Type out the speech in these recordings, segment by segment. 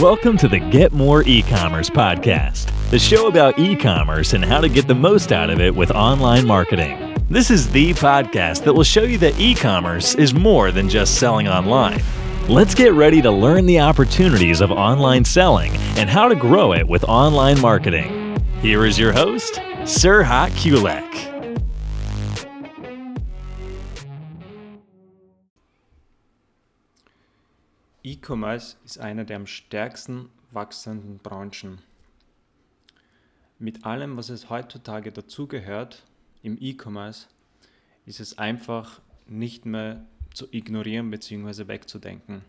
Welcome to the Get More E-commerce podcast, the show about e-commerce and how to get the most out of it with online marketing. This is the podcast that will show you that e-commerce is more than just selling online. Let's get ready to learn the opportunities of online selling and how to grow it with online marketing. Here is your host, Sirhat Kulek. E-Commerce ist eine der am stärksten wachsenden Branchen. Mit allem, was es heutzutage dazugehört im E-Commerce, ist es einfach nicht mehr zu ignorieren bzw. wegzudenken.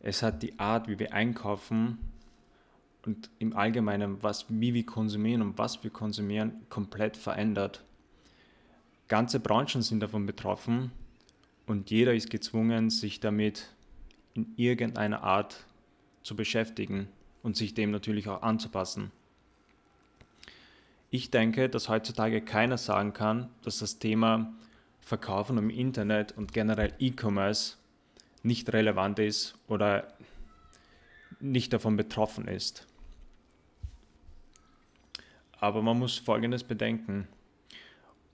Es hat die Art, wie wir einkaufen und im Allgemeinen, was, wie wir konsumieren und was wir konsumieren, komplett verändert. Ganze Branchen sind davon betroffen und jeder ist gezwungen, sich damit in irgendeiner Art zu beschäftigen und sich dem natürlich auch anzupassen. Ich denke, dass heutzutage keiner sagen kann, dass das Thema Verkaufen im Internet und generell E-Commerce nicht relevant ist oder nicht davon betroffen ist. Aber man muss Folgendes bedenken.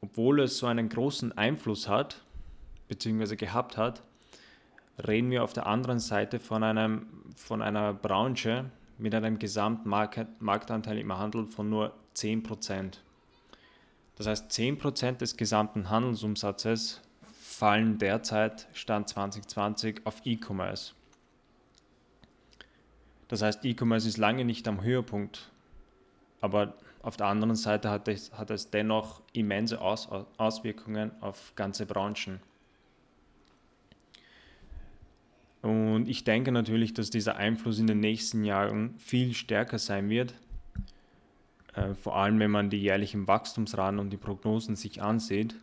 Obwohl es so einen großen Einfluss hat, beziehungsweise gehabt hat, reden wir auf der anderen Seite von, einem, von einer Branche mit einem Gesamtmarktanteil im Handel von nur 10%. Das heißt, 10% des gesamten Handelsumsatzes fallen derzeit, Stand 2020, auf E-Commerce. Das heißt, E-Commerce ist lange nicht am Höhepunkt, aber auf der anderen Seite hat es, hat es dennoch immense Aus, Auswirkungen auf ganze Branchen. Und ich denke natürlich, dass dieser Einfluss in den nächsten Jahren viel stärker sein wird. Äh, vor allem, wenn man die jährlichen Wachstumsraten und die Prognosen sich ansieht.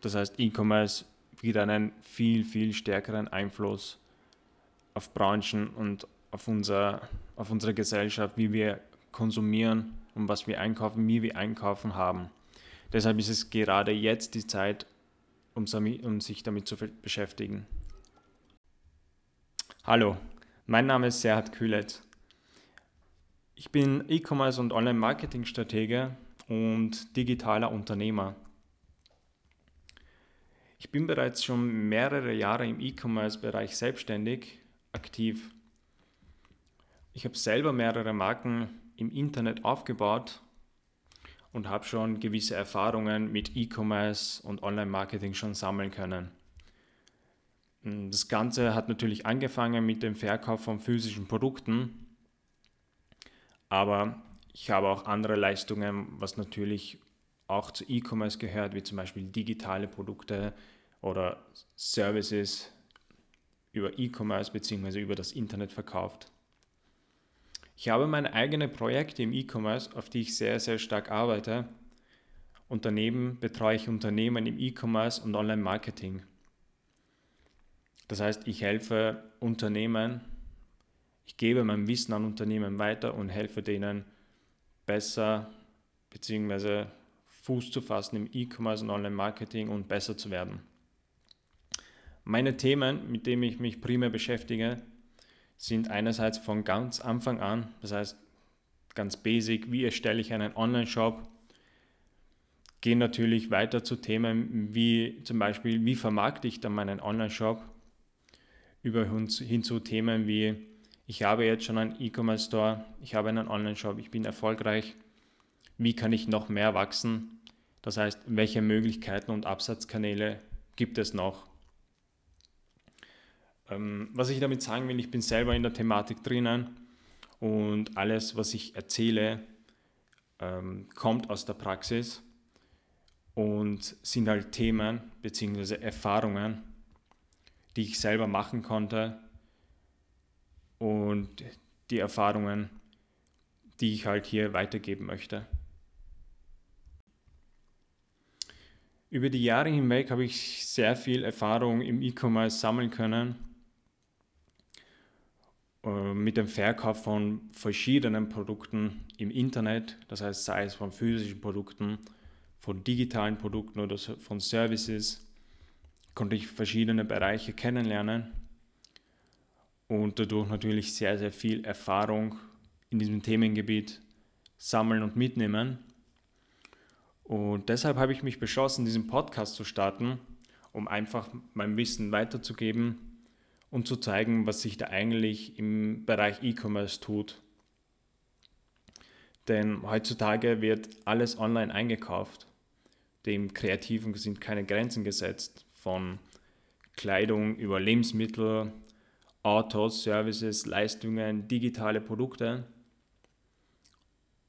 Das heißt, E-Commerce wird einen viel, viel stärkeren Einfluss auf Branchen und auf, unser, auf unsere Gesellschaft, wie wir konsumieren und was wir einkaufen, wie wir einkaufen haben. Deshalb ist es gerade jetzt die Zeit, um, um sich damit zu beschäftigen. Hallo, mein Name ist Serhat Kühlet. Ich bin E-Commerce und Online-Marketing-Stratege und digitaler Unternehmer. Ich bin bereits schon mehrere Jahre im E-Commerce-Bereich selbstständig aktiv. Ich habe selber mehrere Marken im Internet aufgebaut und habe schon gewisse Erfahrungen mit E-Commerce und Online-Marketing schon sammeln können. Mm, das Ganze hat natürlich angefangen mit dem Verkauf von physischen Produkten, aber ich habe auch andere Leistungen, was natürlich auch zu E-Commerce gehört, wie zum Beispiel digitale Produkte oder Services über E-Commerce bzw. über das Internet verkauft. Ich habe meine eigenen Projekte im E-Commerce, auf die ich sehr, sehr stark arbeite. Und daneben betreue ich Unternehmen im E-Commerce und Online-Marketing. Das heißt, ich helfe Unternehmen, ich gebe mein Wissen an Unternehmen weiter und helfe denen besser bzw. Fuß zu fassen im E-Commerce und Online-Marketing und besser zu werden. Meine Themen, mit denen ich mich primär beschäftige, sind einerseits von ganz Anfang an, das heißt ganz basic, wie erstelle ich einen Online-Shop, gehen natürlich weiter zu Themen wie zum Beispiel, wie vermarkte ich dann meinen Online-Shop, über hin zu Themen wie, ich habe jetzt schon einen E-Commerce-Store, ich habe einen Online-Shop, ich bin erfolgreich, wie kann ich noch mehr wachsen? Das heißt, welche Möglichkeiten und Absatzkanäle gibt es noch? Ähm, was ich damit sagen will, ich bin selber in der Thematik drinnen und alles, was ich erzähle, ähm, kommt aus der Praxis und sind halt Themen bzw. Erfahrungen, die ich selber machen konnte und die Erfahrungen, die ich halt hier weitergeben möchte. Über die Jahre hinweg habe ich sehr viel Erfahrung im E-Commerce sammeln können äh, mit dem Verkauf von verschiedenen Produkten im Internet, das heißt sei es von physischen Produkten, von digitalen Produkten oder von Services konnte ich verschiedene Bereiche kennenlernen. und dadurch natürlich sehr, sehr viel Erfahrung in diesem Themengebiet sammeln und mitnehmen. Und deshalb habe ich mich beschlossen, diesen Podcast zu starten, um einfach mein Wissen weiterzugeben und zu zeigen, was sich da eigentlich im Bereich E-Commerce tut. Denn heutzutage wird alles online eingekauft. Dem Kreativen sind keine Grenzen gesetzt, von Kleidung über Lebensmittel, Autos, Services, Leistungen, digitale Produkte.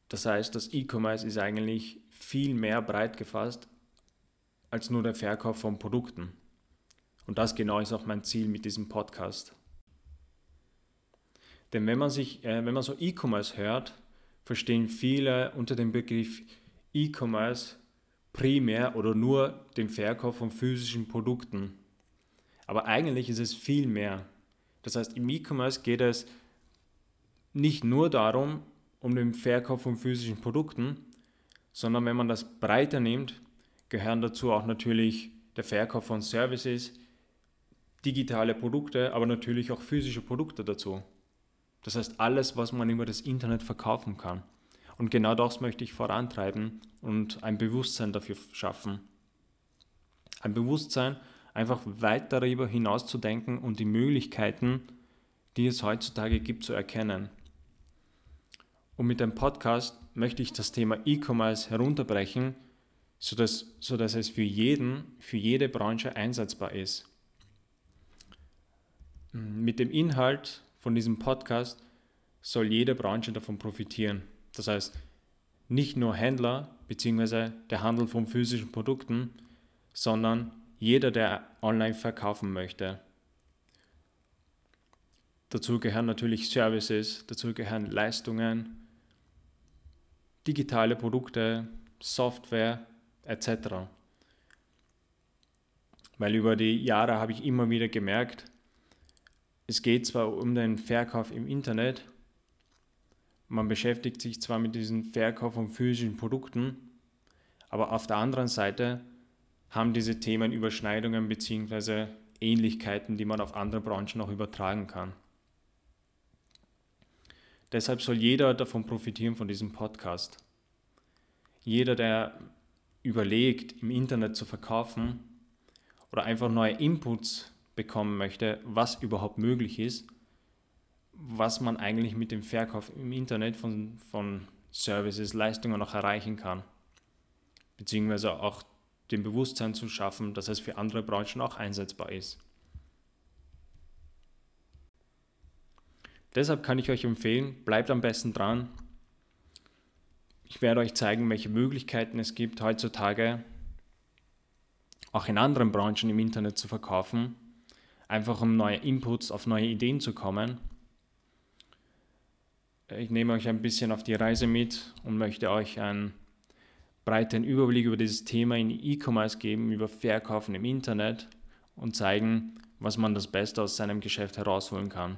Das heißt, das E-Commerce ist eigentlich viel mehr breit gefasst als nur der Verkauf von Produkten. Und das genau ist auch mein Ziel mit diesem Podcast. Denn wenn man sich, äh, wenn man so E-Commerce hört, verstehen viele unter dem Begriff E-Commerce primär oder nur den Verkauf von physischen Produkten. Aber eigentlich ist es viel mehr. Das heißt, im E-Commerce geht es nicht nur darum, um den Verkauf von physischen Produkten, sondern wenn man das breiter nimmt, gehören dazu auch natürlich der Verkauf von Services, digitale Produkte, aber natürlich auch physische Produkte dazu. Das heißt, alles, was man über das Internet verkaufen kann. Und genau das möchte ich vorantreiben und ein Bewusstsein dafür schaffen. Ein Bewusstsein, einfach weit darüber hinaus zu denken und die Möglichkeiten, die es heutzutage gibt, zu erkennen. Und mit dem Podcast möchte ich das Thema E-Commerce herunterbrechen, sodass, sodass es für jeden, für jede Branche einsetzbar ist. Mit dem Inhalt von diesem Podcast soll jede Branche davon profitieren. Das heißt, nicht nur Händler bzw. der Handel von physischen Produkten, sondern jeder, der online verkaufen möchte. Dazu gehören natürlich Services, dazu gehören Leistungen, digitale Produkte, Software etc. Weil über die Jahre habe ich immer wieder gemerkt, es geht zwar um den Verkauf im Internet, man beschäftigt sich zwar mit diesem Verkauf von physischen Produkten, aber auf der anderen Seite haben diese Themen Überschneidungen bzw. Ähnlichkeiten, die man auf andere Branchen auch übertragen kann. Deshalb soll jeder davon profitieren von diesem Podcast. Jeder, der überlegt, im Internet zu verkaufen oder einfach neue Inputs bekommen möchte, was überhaupt möglich ist, was man eigentlich mit dem Verkauf im Internet von, von Services, Leistungen noch erreichen kann, beziehungsweise auch dem Bewusstsein zu schaffen, dass es für andere Branchen auch einsetzbar ist. Deshalb kann ich euch empfehlen, bleibt am besten dran. Ich werde euch zeigen, welche Möglichkeiten es gibt, heutzutage auch in anderen Branchen im Internet zu verkaufen, einfach um neue Inputs, auf neue Ideen zu kommen. Ich nehme euch ein bisschen auf die Reise mit und möchte euch ein breiten Überblick über dieses Thema in E-Commerce geben, über Verkaufen im Internet und zeigen, was man das Beste aus seinem Geschäft herausholen kann.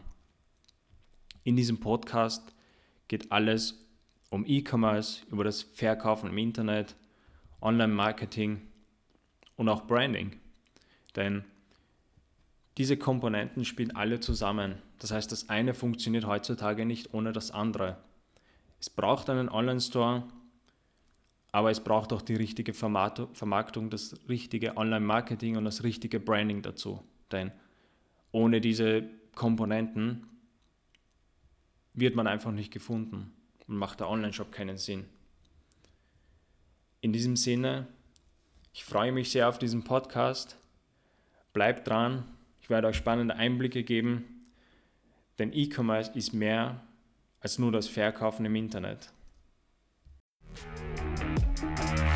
In diesem Podcast geht alles um E-Commerce, über das Verkaufen im Internet, Online-Marketing und auch Branding. Denn diese Komponenten spielen alle zusammen. Das heißt, das eine funktioniert heutzutage nicht ohne das andere. Es braucht einen Online-Store, aber es braucht auch die richtige Vermarktung, das richtige Online-Marketing und das richtige Branding dazu. Denn ohne diese Komponenten wird man einfach nicht gefunden und macht der Online-Shop keinen Sinn. In diesem Sinne, ich freue mich sehr auf diesen Podcast. Bleibt dran, ich werde euch spannende Einblicke geben, denn E-Commerce ist mehr als nur das Verkaufen im Internet.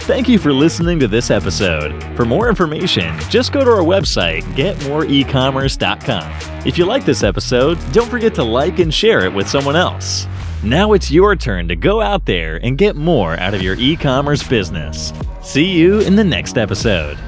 Thank you for listening to this episode. For more information, just go to our website, getmoreecommerce.com. If you like this episode, don't forget to like and share it with someone else. Now it's your turn to go out there and get more out of your e commerce business. See you in the next episode.